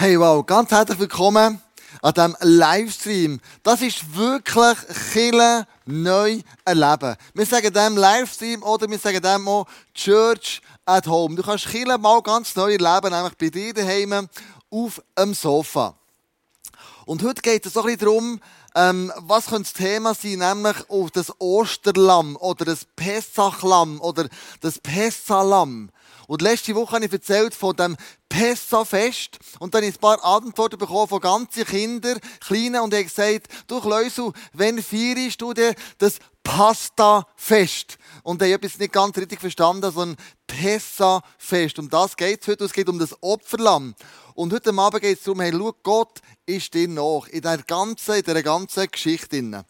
Hey, wow, ganz herzlich willkommen an diesem Livestream. Das ist wirklich Chile neu erleben. Wir sagen dem Livestream oder wir sagen dem auch Church at Home. Du kannst Chile mal ganz neu erleben, nämlich bei dir daheim auf dem Sofa. Und heute geht es so ein bisschen darum, ähm, was könnte das Thema sein, nämlich auf das Osterlamm oder das Pessachlamm oder das Pessalam. Und letzte Woche habe ich erzählt von dem Pessafest und dann habe ich ein paar Antworten bekommen von ganzen Kindern, Kleinen und ich gesagt, du Kleusel, wenn feierst du denn das Pasta-Fest? Und ich habe etwas nicht ganz richtig verstanden, so ein Pessafest. Um das geht es heute, es geht um das Opferlamm. Und heute Abend geht es darum, hey, schau, Gott ist dir nach, in ganzen, in dieser ganzen Geschichte.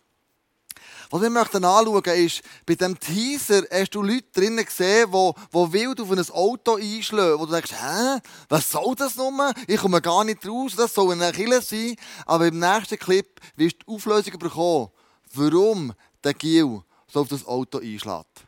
Was wir möchten anschauen ist, bei diesem Teaser hast du Leute drinnen gesehen, die, die wild auf ein Auto einschlagen, wo du denkst, hä, was soll das nun? Ich komme gar nicht raus, das soll eine Kille sein. Aber im nächsten Clip wirst du die Auflösung bekommen, warum der Gil so auf das Auto einschlägt.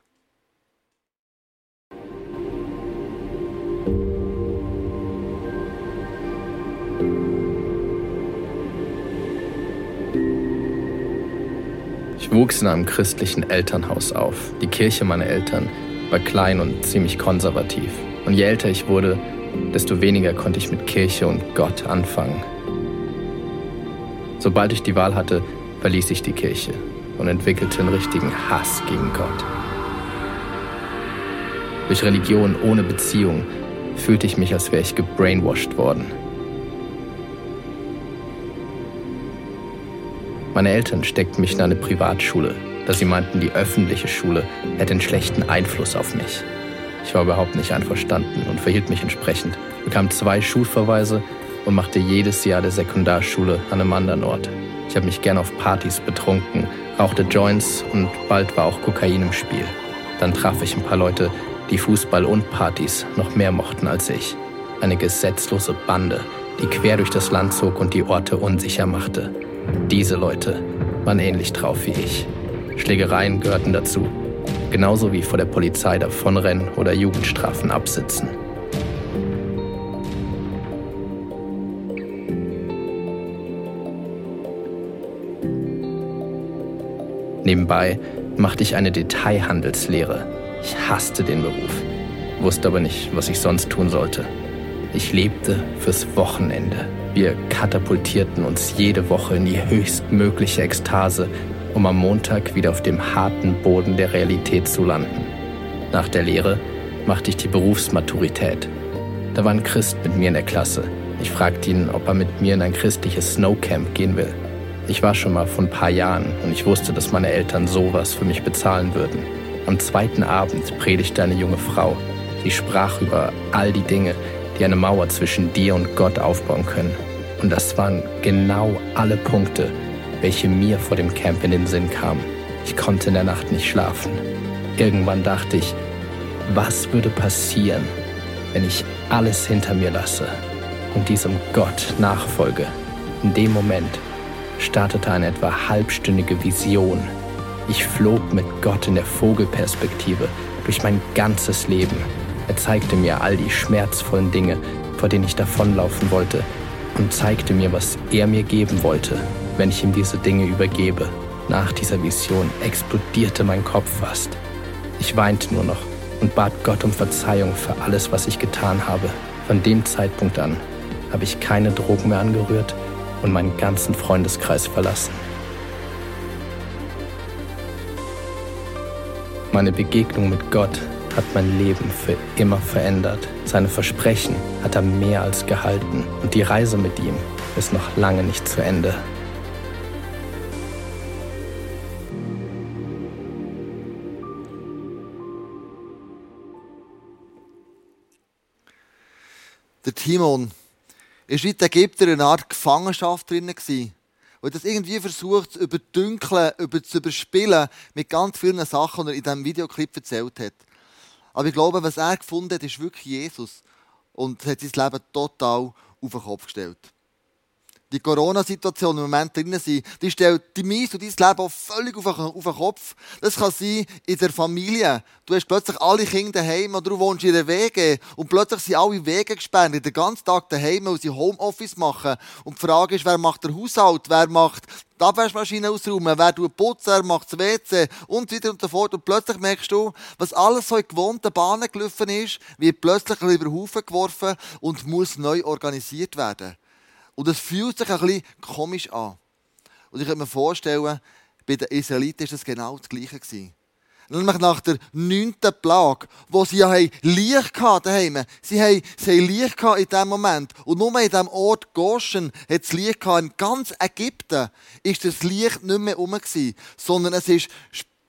Ich wuchs in einem christlichen Elternhaus auf. Die Kirche meiner Eltern war klein und ziemlich konservativ. Und je älter ich wurde, desto weniger konnte ich mit Kirche und Gott anfangen. Sobald ich die Wahl hatte, verließ ich die Kirche und entwickelte einen richtigen Hass gegen Gott. Durch Religion ohne Beziehung fühlte ich mich, als wäre ich gebrainwashed worden. Meine Eltern steckten mich in eine Privatschule, da sie meinten, die öffentliche Schule hätte einen schlechten Einfluss auf mich. Ich war überhaupt nicht einverstanden und verhielt mich entsprechend, bekam zwei Schulverweise und machte jedes Jahr der Sekundarschule an einem anderen Ort. Ich habe mich gern auf Partys betrunken, rauchte Joints und bald war auch Kokain im Spiel. Dann traf ich ein paar Leute, die Fußball und Partys noch mehr mochten als ich. Eine gesetzlose Bande, die quer durch das Land zog und die Orte unsicher machte. Diese Leute waren ähnlich drauf wie ich. Schlägereien gehörten dazu, genauso wie vor der Polizei davonrennen oder Jugendstrafen absitzen. Nebenbei machte ich eine Detailhandelslehre. Ich hasste den Beruf, wusste aber nicht, was ich sonst tun sollte. Ich lebte fürs Wochenende. Wir katapultierten uns jede Woche in die höchstmögliche Ekstase, um am Montag wieder auf dem harten Boden der Realität zu landen. Nach der Lehre machte ich die Berufsmaturität. Da war ein Christ mit mir in der Klasse. Ich fragte ihn, ob er mit mir in ein christliches Snowcamp gehen will. Ich war schon mal vor ein paar Jahren und ich wusste, dass meine Eltern sowas für mich bezahlen würden. Am zweiten Abend predigte eine junge Frau. Sie sprach über all die Dinge, die eine Mauer zwischen dir und Gott aufbauen können. Und das waren genau alle Punkte, welche mir vor dem Camp in den Sinn kamen. Ich konnte in der Nacht nicht schlafen. Irgendwann dachte ich, was würde passieren, wenn ich alles hinter mir lasse und diesem Gott nachfolge? In dem Moment startete eine etwa halbstündige Vision. Ich flog mit Gott in der Vogelperspektive durch mein ganzes Leben er zeigte mir all die schmerzvollen Dinge, vor denen ich davonlaufen wollte, und zeigte mir, was er mir geben wollte, wenn ich ihm diese Dinge übergebe. Nach dieser Vision explodierte mein Kopf fast. Ich weinte nur noch und bat Gott um Verzeihung für alles, was ich getan habe. Von dem Zeitpunkt an habe ich keine Drogen mehr angerührt und meinen ganzen Freundeskreis verlassen. Meine Begegnung mit Gott hat mein Leben für immer verändert. Seine Versprechen hat er mehr als gehalten und die Reise mit ihm ist noch lange nicht zu Ende. Der Timon ist der Ägypter eine Art Gefangenschaft drin. Und das irgendwie versucht zu überdünkeln, über, zu überspielen mit ganz vielen Sachen, die er in diesem Videoclip erzählt hat. Aber ich glaube, was er gefunden hat, ist wirklich Jesus. Und hat sein Leben total auf den Kopf gestellt. Die Corona-Situation im Moment drin sind, die stellt die Mies und dein Leben auch völlig auf den Kopf. Das kann sein in der Familie. Du hast plötzlich alle Kinder daheim oder du wohnst in der Wege und plötzlich sind alle Wege gesperrt, den ganzen Tag daheim, weil sie Homeoffice machen. Und die Frage ist, wer macht den Haushalt, wer macht die Abwaschmaschine ausräumen, wer tut putzen, wer macht das WC und so weiter und so fort. Und plötzlich merkst du, was alles so in gewohnten Bahnen gelaufen ist, wird plötzlich über den Haufen geworfen und muss neu organisiert werden. Und es fühlt sich ein bisschen komisch an. Und ich kann mir vorstellen, bei den Israeliten war das genau das Gleiche. Nämlich nach der neunten Plage, wo sie ja Licht hatten. Sie haben, sie haben Licht in diesem Moment. Und nur in diesem Ort Goshen hat es Licht gehabt. In ganz Ägypten ist das Licht nicht mehr rum sondern es ist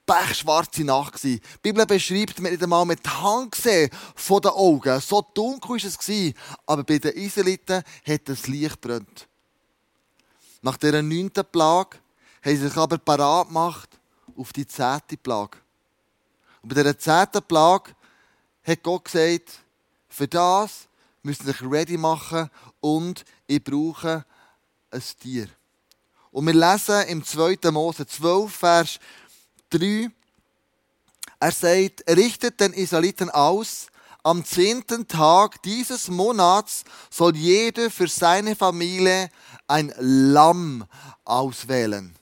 pechschwarze Nacht Die Bibel beschreibt, man nicht einmal mit der Hand gesehen von den Augen. So dunkel war es. Aber bei den Israeliten hat das Licht brennt. Nach dieser neunten Plage haben sie sich aber parat gemacht auf die zehnte Plage. Und bei dieser zehnten Plage hat Gott gesagt, für das müssen sich ready machen und ich brauche ein Tier. Und wir lesen im 2. Mose 12, Vers 3, er sagt, richtet den Israeliten aus, am zehnten Tag dieses Monats soll jeder für seine Familie ein Lamm auswählen.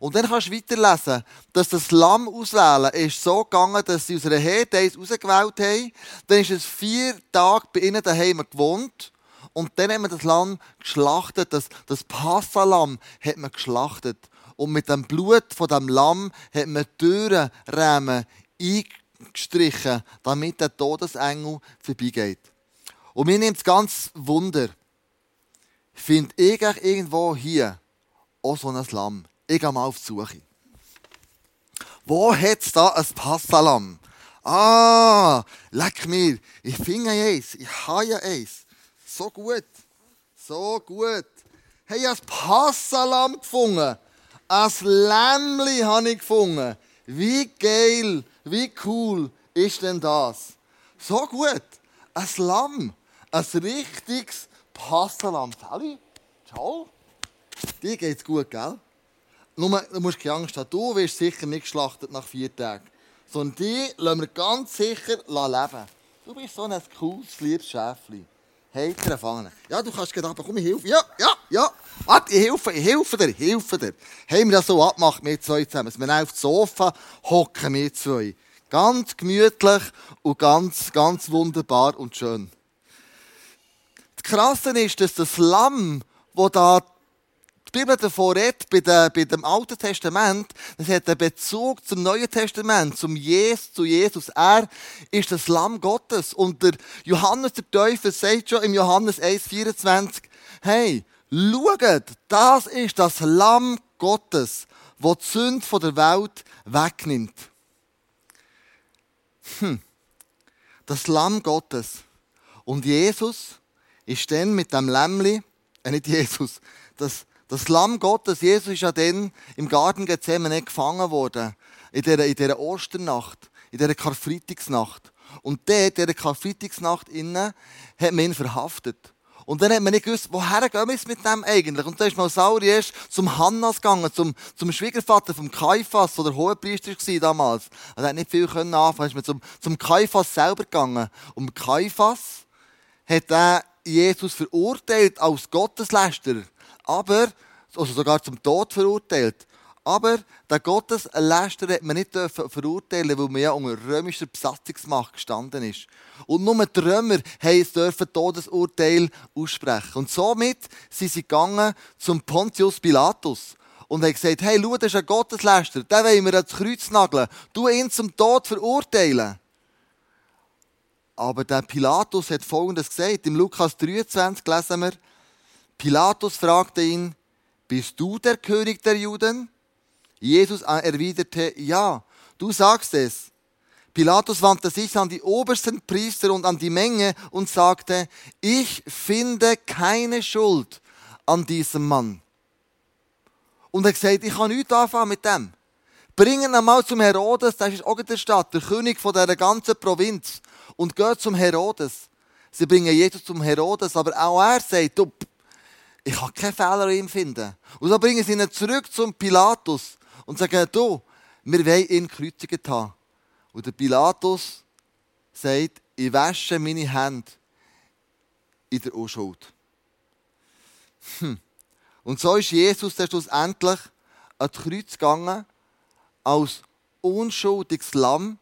Und dann kannst du weiterlesen, dass das Lamm auswählen ist so gegangen, dass sie aus einer Herde eins ausgewählt haben. Dann ist es vier Tage bei ihnen daheim gewohnt. Und dann haben wir das Lamm geschlachtet. Das, das Passalam hat man geschlachtet. Und mit dem Blut von dem Lamm hat man Türenräume eingestrichen, damit der Todesengel vorbeigeht. Und mir nimmt es ganz Wunder. Finde ich irgendwo hier auch so ein Lamm? Ich gehe mal auf die Suche. Wo hat es da ein Passalam? Ah, leck mir. Ich finde eins. Ich habe ja eins. So gut. So gut. Hey, ich habe ein Passalam gefunden. Ein Lämmli habe ich gefunden. Wie geil, wie cool ist denn das? So gut. Ein Lamm. Ein richtiges Passalam. Sally, ciao. Dir geht's gut, gell? Nur, du musst keine Angst haben. Du wirst sicher nicht geschlachtet nach vier Tagen. Sondern die lassen wir ganz sicher leben. Du bist so ein cooles, liebes Schäfchen. Heiter erfahren. Ja, du kannst gerade komm, ich helfe. Ja, ja, ja. Warte, ich helfe, ich helfe dir, ich helfe dir. Haben wir das so abgemacht, wir zwei zusammen. Wir auf dem Sofa hocken, wir zwei. Ganz gemütlich und ganz, ganz wunderbar und schön. Das Krasse ist, dass das Lamm, das da die Bibel davon redet, bei, der, bei dem Alten Testament, das hat einen Bezug zum Neuen Testament, zum Jesus, zu Jesus. Er ist das Lamm Gottes. Und der Johannes der Teufel sagt schon im Johannes 1,24, hey, schaut, das ist das Lamm Gottes, das die Sünde der Welt wegnimmt. Hm. Das Lamm Gottes. Und Jesus ist dann mit dem Lämmli, äh nicht Jesus, das das Lamm Gottes, Jesus ist ja dann im Garten Gethsemane gefangen worden. In dieser, in dieser Osternacht, in dieser Karfreitagsnacht. Und dort, in dieser Karfreitagsnacht hat man ihn verhaftet. Und dann hat man nicht gewusst, woher gehen wir jetzt mit dem eigentlich? Und dann ist mal Sauri erst zum Hannas gegangen, zum, zum Schwiegervater vom Kaiphas, der Hohepriester war damals. Er hat nicht viel können anfangen. Ist man zum, zum Kaiphas selber gegangen. Und Kaiphas hat er Jesus verurteilt als Gotteslästerer aber, also sogar zum Tod verurteilt. Aber der Gottesläster hat man nicht verurteilen weil man ja unter römischer Besatzungsmacht gestanden ist. Und nur die Römer dürfen Todesurteil aussprechen. Und somit sind sie gegangen zum Pontius Pilatus und haben gesagt, hey, schau, das ist ein Gottesläster, den wollen wir ans Kreuz nageln. Du ihn zum Tod verurteilen. Aber der Pilatus hat Folgendes gesagt. Im Lukas 23 lesen wir, Pilatus fragte ihn, bist du der König der Juden? Jesus erwiderte, ja, du sagst es. Pilatus wandte sich an die obersten Priester und an die Menge und sagte, ich finde keine Schuld an diesem Mann. Und er sagte, ich kann nichts anfangen mit dem. Bringen ihn mal zum Herodes, das ist auch in der Stadt, der König von dieser ganzen Provinz. Und geht zum Herodes. Sie bringen Jesus zum Herodes, aber auch er sagt, du, Ich kann keinen Fehler an ihm finden. Und so bringen sie ihn zurück zum Pilatus und sagen, du, wir wollen ihn gekreuzigt haben. Und der Pilatus sagt, ich wasche meine Hände in der Unschuld. Hm. Und so ist Jesus dann schlussendlich an das Kreuz gegangen, als unschuldiges Lamm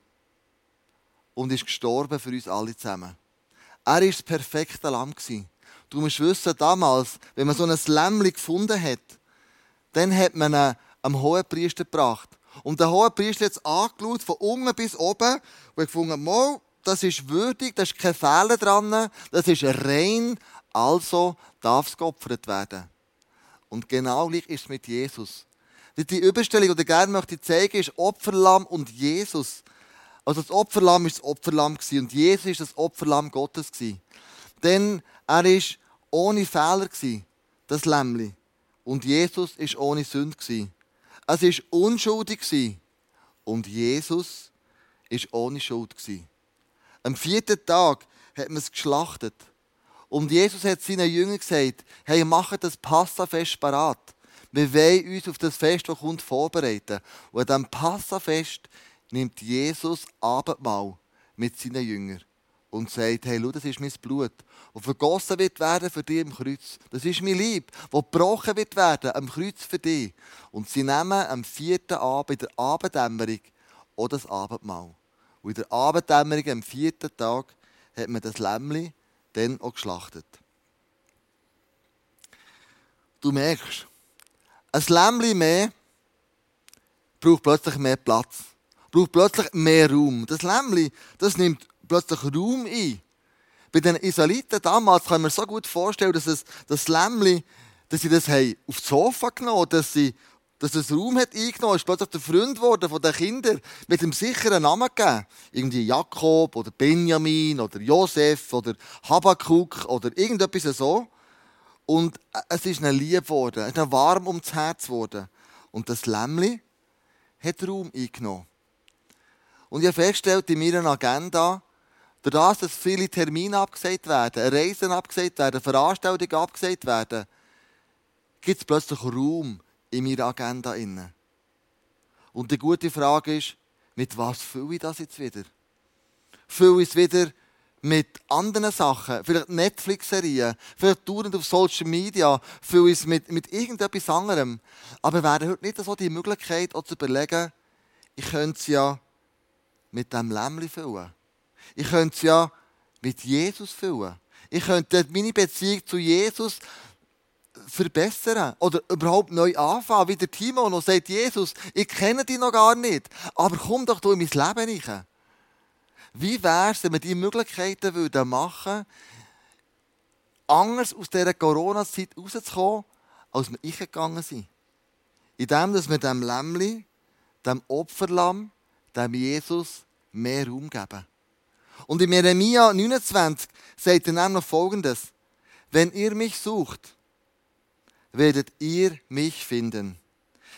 und ist gestorben für uns alle zusammen. Er war das perfekte Lamm. Du musst wissen, damals, wenn man so ein Lämmchen gefunden hat, dann hat man ihn am hohen Priester gebracht. Und der hohe Priester hat es angeschaut, von unten bis oben, und hat gefunden, mal, das ist würdig, da ist kein Fehler dran, das ist rein, also darf es geopfert werden. Und genau gleich ist es mit Jesus. Die Überstellung, die ich gerne möchte zeigen, ist Opferlamm und Jesus. Also das Opferlamm war das Opferlamm und Jesus ist das Opferlamm Gottes. Denn er war ohne Fehler, das Lämmli. Und Jesus war ohne Sünde. Es war unschuldig und Jesus war ohne Schuld. Am vierten Tag hat man es geschlachtet. Und Jesus hat seinen Jüngern gesagt, hey, macht das Passafest parat. Wir wollen uns auf das Fest, das kommt, vorbereiten. Und an diesem Passafest nimmt Jesus Abendmahl mit seinen Jüngern und sagt, hey, schau, das ist mein Blut, das vergossen wird werden für dich im Kreuz. Das ist mein Lieb, das gebrochen wird werden am Kreuz für dich. Und sie nehmen am vierten Abend, in der Abenddämmerung, auch das Abendmahl. Und in der Abenddämmerung, am vierten Tag, hat man das Lämmchen dann auch geschlachtet. Du merkst, ein Lämmchen mehr braucht plötzlich mehr Platz, braucht plötzlich mehr Raum. Das Lämmchen, das nimmt plötzlich Raum ein. Bei den Israeliten damals kann man so gut vorstellen, dass es, das Lämmchen, dass sie das haben aufs Sofa genommen haben, dass sie dass es Raum hat eingenommen, ist plötzlich der Freund geworden von den Kindern mit einem sicheren Namen gegeben. Irgendwie Jakob oder Benjamin oder Josef oder Habakuk oder irgendetwas so. Und es ist eine Liebe geworden, es ist eine warm ums Herz geworden. Und das Lämmli hat Raum eingenommen. Und ich habe festgestellt in meiner Agenda, dadurch, dass viele Termine abgesagt werden, Reisen abgesagt werden, Veranstaltungen abgesagt werden, gibt es plötzlich Raum in meiner Agenda. Und die gute Frage ist, mit was fühle ich das jetzt wieder? Fühle ich es wieder mit anderen Sachen, vielleicht Netflix-Serien, vielleicht dauernd auf Social Media, fühle ich es mit, mit irgendetwas anderem. Aber wäre heute nicht so die Möglichkeit, auch zu überlegen, ich könnte es ja mit dem Lämmchen füllen. Ich könnte es ja mit Jesus füllen. Ich könnte meine Beziehung zu Jesus verbessern oder überhaupt neu anfangen, wie der Timo noch sagt, Jesus, ich kenne dich noch gar nicht, aber komm doch du in mein Leben rein. Wie wäre es, wenn wir diese Möglichkeiten würden machen anders aus dieser Corona-Zeit rauszukommen, als wir eingegangen sind? Indem dass wir dem Lämmli, dem Opferlamm, dem Jesus mehr Raum geben. Und in Jeremia 29 sagt er nämlich folgendes: Wenn ihr mich sucht, werdet ihr mich finden.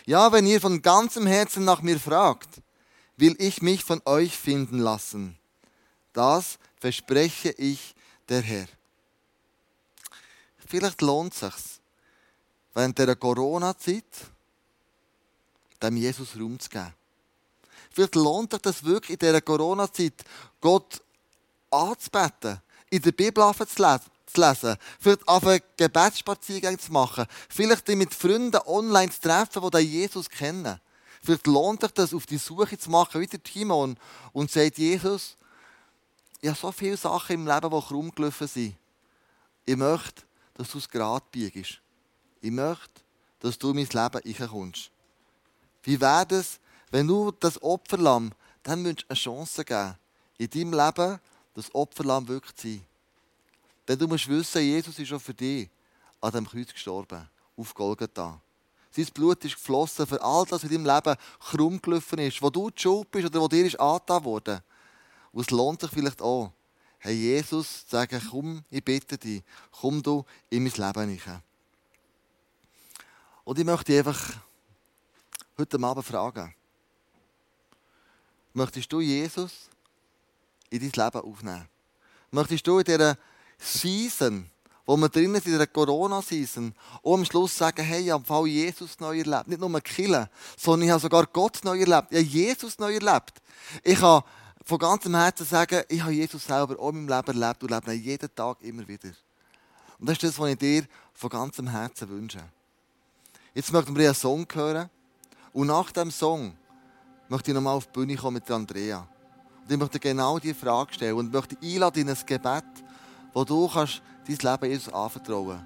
Ja, wenn ihr von ganzem Herzen nach mir fragt, will ich mich von euch finden lassen. Das verspreche ich der Herr. Vielleicht lohnt es sich, während der Corona-Zeit dem Jesus Raum zu geben. Vielleicht lohnt sich das wirklich in dieser Corona-Zeit, Gott anzubeten, in der Bibel zu lesen, zu lesen, vielleicht Gebetsspaziergang zu machen, vielleicht dich mit Freunden online zu treffen, die Jesus kennen. Vielleicht lohnt sich das, auf die Suche zu machen, wie der Timon, und sagt, Jesus, ich habe so viele Sachen im Leben, die krumm gelaufen sind. Ich möchte, dass du es gerade biegst. Ich möchte, dass du in mein Leben reinkommst. Wie wäre es, wenn du das Opferlamm, dann eine Chance geben, in deinem Leben das Opferlamm wirklich sein. Denn du musst wissen, Jesus ist schon für dich an dem Kreuz gestorben, auf Golgatha. Sein Blut ist geflossen für all das, was in deinem Leben krumm gelaufen ist, wo du die Schuld bist oder wo dir ist angetan worden. Und es lohnt sich vielleicht auch, hey Jesus, zu sagen, komm, ich bitte dich, komm du in mein Leben hinein. Und ich möchte einfach heute Abend fragen, möchtest du Jesus in dein Leben aufnehmen? Möchtest du in dieser Season, wo wir drinnen sind in der Corona-Season, auch am Schluss sagen, hey, ich habe Jesus neu erlebt. Nicht nur killen, sondern ich habe sogar Gott neu erlebt. Ich habe Jesus neu erlebt. Ich habe von ganzem Herzen sagen, ich habe Jesus selber auch in meinem Leben erlebt und lebe ihn jeden Tag immer wieder. Und das ist das, was ich dir von ganzem Herzen wünsche. Jetzt möchten wir einen Song hören. Und nach dem Song möchte ich nochmal auf die Bühne kommen mit Andrea. Und ich möchte genau diese Frage stellen und möchte einladen in ein Gebet, wo du kannst dein Leben Jesus anvertrauen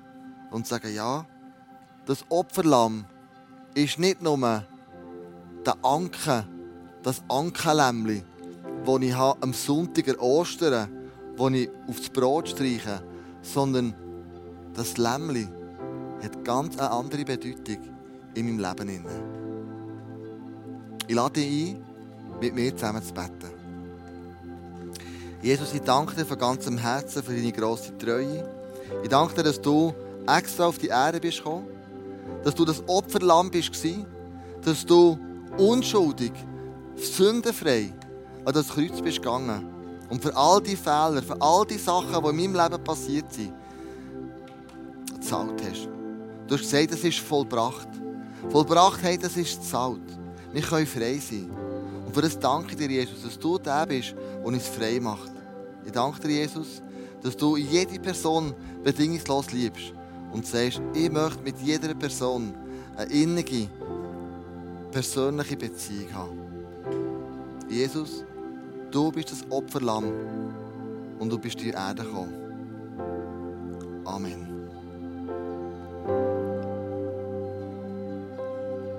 und sagen, ja, das Opferlamm ist nicht nur der Anker, das Ankerlämmli, das ich habe am Sonntag an Ostern, das ich aufs Brot streiche, sondern das Lämmli hat ganz eine andere Bedeutung in meinem Leben. Ich lade dich ein, mit mir zusammen zu beten. Jesus, ich danke dir von ganzem Herzen für deine grosse Treue. Ich danke dir, dass du extra auf die Erde bist gekommen, dass du das Opferlamm bist dass du unschuldig, sündenfrei an das Kreuz bist gegangen und für all die Fehler, für all die Sachen, die in meinem Leben passiert sind, gezahlt hast. Du hast gesagt, es ist vollbracht. Vollbracht, hey, das ist gezahlt. Wir können frei sein. Und für das danke dir, Jesus, dass du der bist, der uns frei macht. Ich danke dir, Jesus, dass du jede Person bedingungslos liebst und sagst, ich möchte mit jeder Person eine innige, persönliche Beziehung haben. Jesus, du bist das Opferlamm und du bist die Erde gekommen. Amen.